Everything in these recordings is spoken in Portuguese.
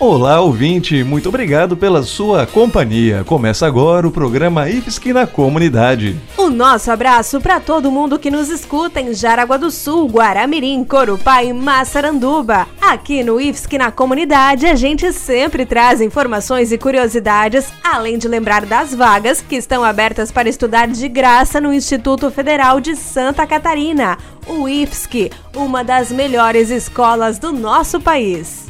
Olá, ouvinte, muito obrigado pela sua companhia. Começa agora o programa IFSC na Comunidade. O nosso abraço para todo mundo que nos escuta em Jaraguá do Sul, Guaramirim, Corupá e Massaranduba. Aqui no IFSC na Comunidade, a gente sempre traz informações e curiosidades, além de lembrar das vagas que estão abertas para estudar de graça no Instituto Federal de Santa Catarina, o IFSC, uma das melhores escolas do nosso país.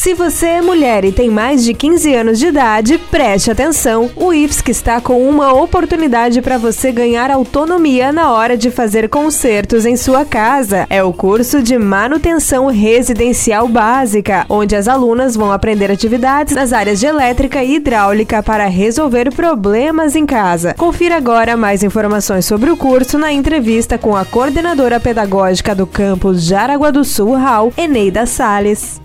Se você é mulher e tem mais de 15 anos de idade, preste atenção. O IFSC está com uma oportunidade para você ganhar autonomia na hora de fazer consertos em sua casa. É o curso de manutenção residencial básica, onde as alunas vão aprender atividades nas áreas de elétrica e hidráulica para resolver problemas em casa. Confira agora mais informações sobre o curso na entrevista com a coordenadora pedagógica do campus Jaraguá do Sul, RAL, Eneida Sales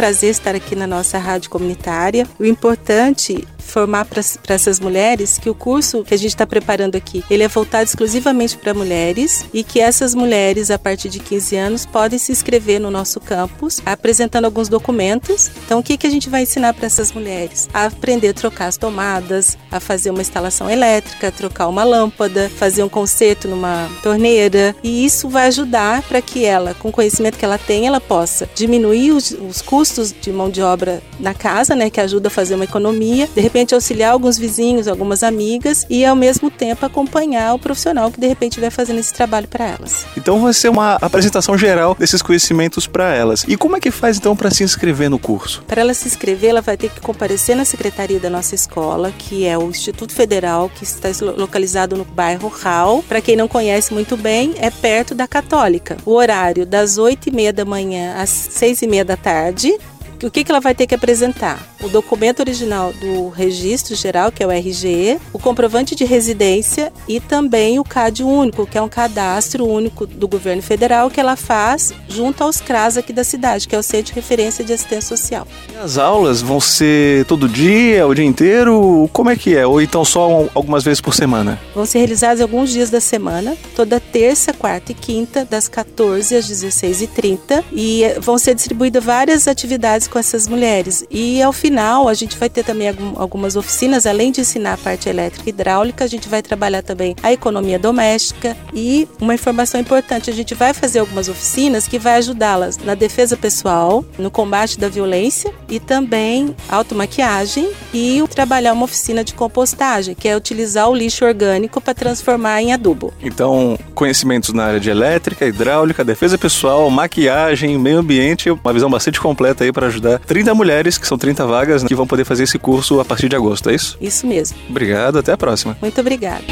prazer estar aqui na nossa rádio comunitária. O importante informar para essas mulheres que o curso que a gente está preparando aqui, ele é voltado exclusivamente para mulheres e que essas mulheres, a partir de 15 anos, podem se inscrever no nosso campus, apresentando alguns documentos. Então, o que, que a gente vai ensinar para essas mulheres? A aprender a trocar as tomadas, a fazer uma instalação elétrica, trocar uma lâmpada, fazer um conserto numa torneira. E isso vai ajudar para que ela, com o conhecimento que ela tem, ela possa diminuir os, os custos de mão de obra na casa, né, que ajuda a fazer uma economia. De repente, repente auxiliar alguns vizinhos, algumas amigas e ao mesmo tempo acompanhar o profissional que de repente vai fazendo esse trabalho para elas. Então vai ser uma apresentação geral desses conhecimentos para elas. E como é que faz então para se inscrever no curso? Para ela se inscrever, ela vai ter que comparecer na secretaria da nossa escola, que é o Instituto Federal, que está localizado no bairro Ral. Para quem não conhece muito bem, é perto da Católica. O horário das 8 e meia da manhã às 6 e meia da tarde o que, que ela vai ter que apresentar? O documento original do registro geral, que é o RG, o comprovante de residência e também o CAD único, que é um cadastro único do governo federal que ela faz junto aos CRAS aqui da cidade, que é o Centro de Referência de Assistência Social. As aulas vão ser todo dia, o dia inteiro? Como é que é? Ou então só algumas vezes por semana? Vão ser realizadas alguns dias da semana, toda terça, quarta e quinta, das 14 às 16h30, e vão ser distribuídas várias atividades com essas mulheres. E ao final, a gente vai ter também algumas oficinas, além de ensinar a parte elétrica e hidráulica, a gente vai trabalhar também a economia doméstica. E uma informação importante: a gente vai fazer algumas oficinas que vai ajudá-las na defesa pessoal, no combate da violência e também automaquiagem e trabalhar uma oficina de compostagem, que é utilizar o lixo orgânico para transformar em adubo. Então, conhecimentos na área de elétrica, hidráulica, defesa pessoal, maquiagem, meio ambiente, uma visão bastante completa aí para ajudar ajudar 30 mulheres, que são 30 vagas, né, que vão poder fazer esse curso a partir de agosto, é isso? Isso mesmo. Obrigado, até a próxima. Muito obrigada.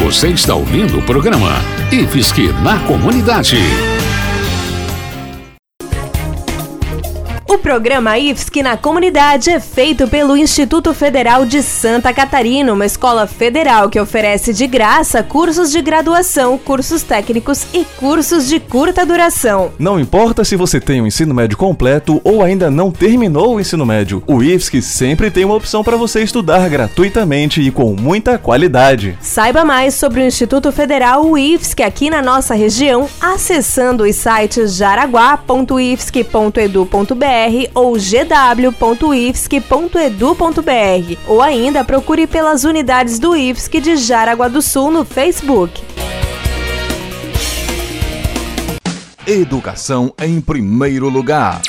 Você está ouvindo o programa IFSC na Comunidade. O programa IFSC na comunidade é feito pelo Instituto Federal de Santa Catarina, uma escola federal que oferece de graça cursos de graduação, cursos técnicos e cursos de curta duração. Não importa se você tem o um ensino médio completo ou ainda não terminou o ensino médio, o IFSC sempre tem uma opção para você estudar gratuitamente e com muita qualidade. Saiba mais sobre o Instituto Federal IFSC aqui na nossa região acessando os sites jaraguá.ifsc.edu.br ou gw.ifsc.edu.br ou ainda procure pelas unidades do IFSC de Jaraguá do Sul no Facebook. Educação em primeiro lugar.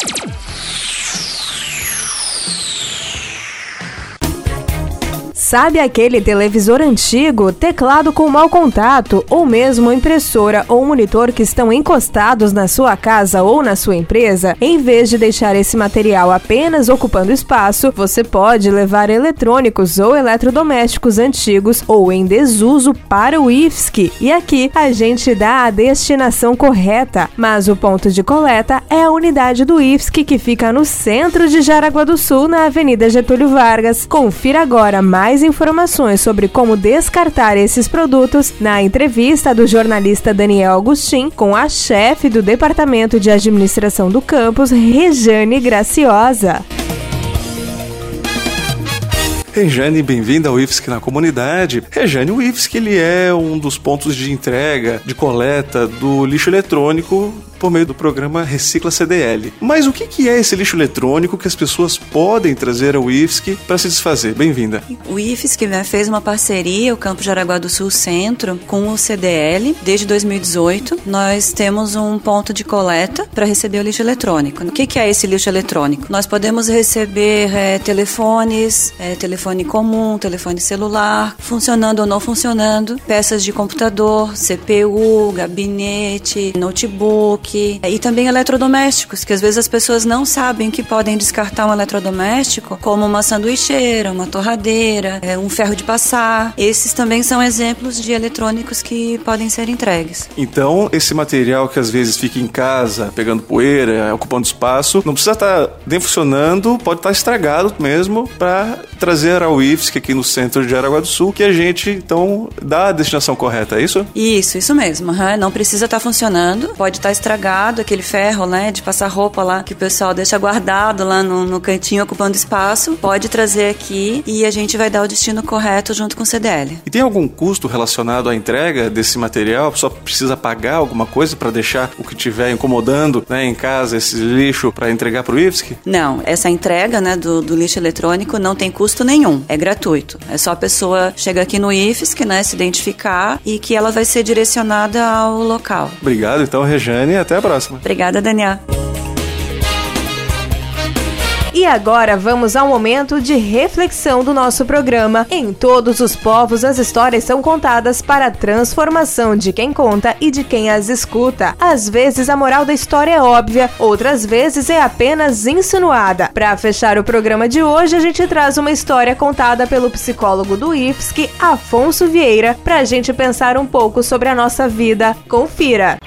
Sabe aquele televisor antigo, teclado com mau contato, ou mesmo impressora ou monitor que estão encostados na sua casa ou na sua empresa? Em vez de deixar esse material apenas ocupando espaço, você pode levar eletrônicos ou eletrodomésticos antigos ou em desuso para o IFSC. E aqui a gente dá a destinação correta, mas o ponto de coleta é a unidade do IFSC que fica no centro de Jaraguá do Sul, na Avenida Getúlio Vargas. Confira agora mais mais informações sobre como descartar esses produtos na entrevista do jornalista Daniel Agostin com a chefe do Departamento de Administração do campus, Rejane Graciosa. Rejane, bem-vinda ao IFSC na comunidade. Rejane, o IFSC ele é um dos pontos de entrega, de coleta do lixo eletrônico por meio do programa Recicla CDL. Mas o que é esse lixo eletrônico que as pessoas podem trazer ao IFSC para se desfazer? Bem-vinda. O IFSC né, fez uma parceria, o Campo Jaraguá do Sul Centro, com o CDL. Desde 2018, nós temos um ponto de coleta para receber o lixo eletrônico. O que é esse lixo eletrônico? Nós podemos receber é, telefones, é, telefone comum, telefone celular, funcionando ou não funcionando, peças de computador, CPU, gabinete, notebook, e também eletrodomésticos, que às vezes as pessoas não sabem que podem descartar um eletrodoméstico, como uma sanduicheira, uma torradeira, é, um ferro de passar. Esses também são exemplos de eletrônicos que podem ser entregues. Então, esse material que às vezes fica em casa, pegando poeira, ocupando espaço, não precisa estar nem funcionando, pode estar estragado mesmo para trazer ao IFSC aqui no centro de Aragua do Sul, que a gente então dá a destinação correta, é isso? Isso, isso mesmo. Uhum. Não precisa estar funcionando, pode estar estragado estragado, aquele ferro, né, de passar roupa lá, que o pessoal deixa guardado lá no, no cantinho ocupando espaço, pode trazer aqui e a gente vai dar o destino correto junto com o CDL. E tem algum custo relacionado à entrega desse material? Só precisa pagar alguma coisa para deixar o que estiver incomodando né, em casa, esse lixo, para entregar para o IFSC? Não, essa entrega né, do, do, lixo eletrônico não tem custo nenhum, é gratuito. É só a pessoa chegar aqui no IFSC, né, se identificar e que ela vai ser direcionada ao local. Obrigado, então, Rejane até a próxima. Obrigada, Daniel. E agora vamos ao momento de reflexão do nosso programa. Em todos os povos, as histórias são contadas para a transformação de quem conta e de quem as escuta. Às vezes a moral da história é óbvia, outras vezes é apenas insinuada. Para fechar o programa de hoje, a gente traz uma história contada pelo psicólogo do IFSC, Afonso Vieira, para a gente pensar um pouco sobre a nossa vida. Confira!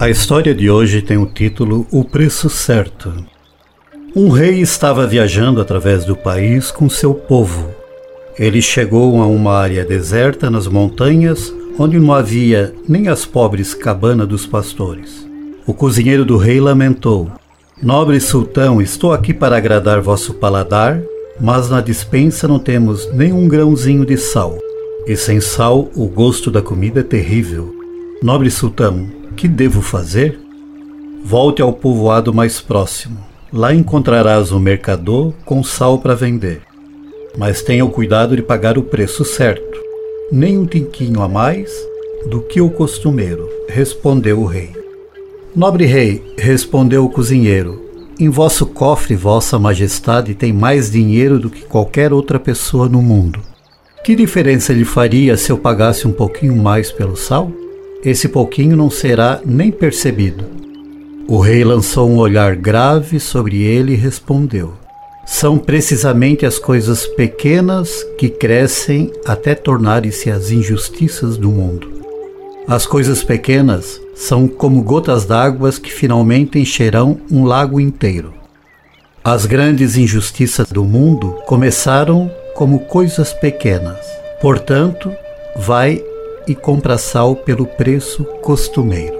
A história de hoje tem o título O Preço Certo. Um rei estava viajando através do país com seu povo. Ele chegou a uma área deserta nas montanhas onde não havia nem as pobres cabanas dos pastores. O cozinheiro do rei lamentou: Nobre sultão, estou aqui para agradar vosso paladar, mas na dispensa não temos nem um grãozinho de sal. E sem sal, o gosto da comida é terrível. Nobre sultão, que devo fazer? Volte ao povoado mais próximo. Lá encontrarás um mercador com sal para vender. Mas tenha o cuidado de pagar o preço certo, nem um tinquinho a mais do que o costumeiro, respondeu o rei. Nobre rei, respondeu o cozinheiro, em vosso cofre, vossa majestade tem mais dinheiro do que qualquer outra pessoa no mundo. Que diferença lhe faria se eu pagasse um pouquinho mais pelo sal? Esse pouquinho não será nem percebido. O rei lançou um olhar grave sobre ele e respondeu: São precisamente as coisas pequenas que crescem até tornarem-se as injustiças do mundo. As coisas pequenas são como gotas d'água que finalmente encherão um lago inteiro. As grandes injustiças do mundo começaram como coisas pequenas. Portanto, vai e compra sal pelo preço costumeiro.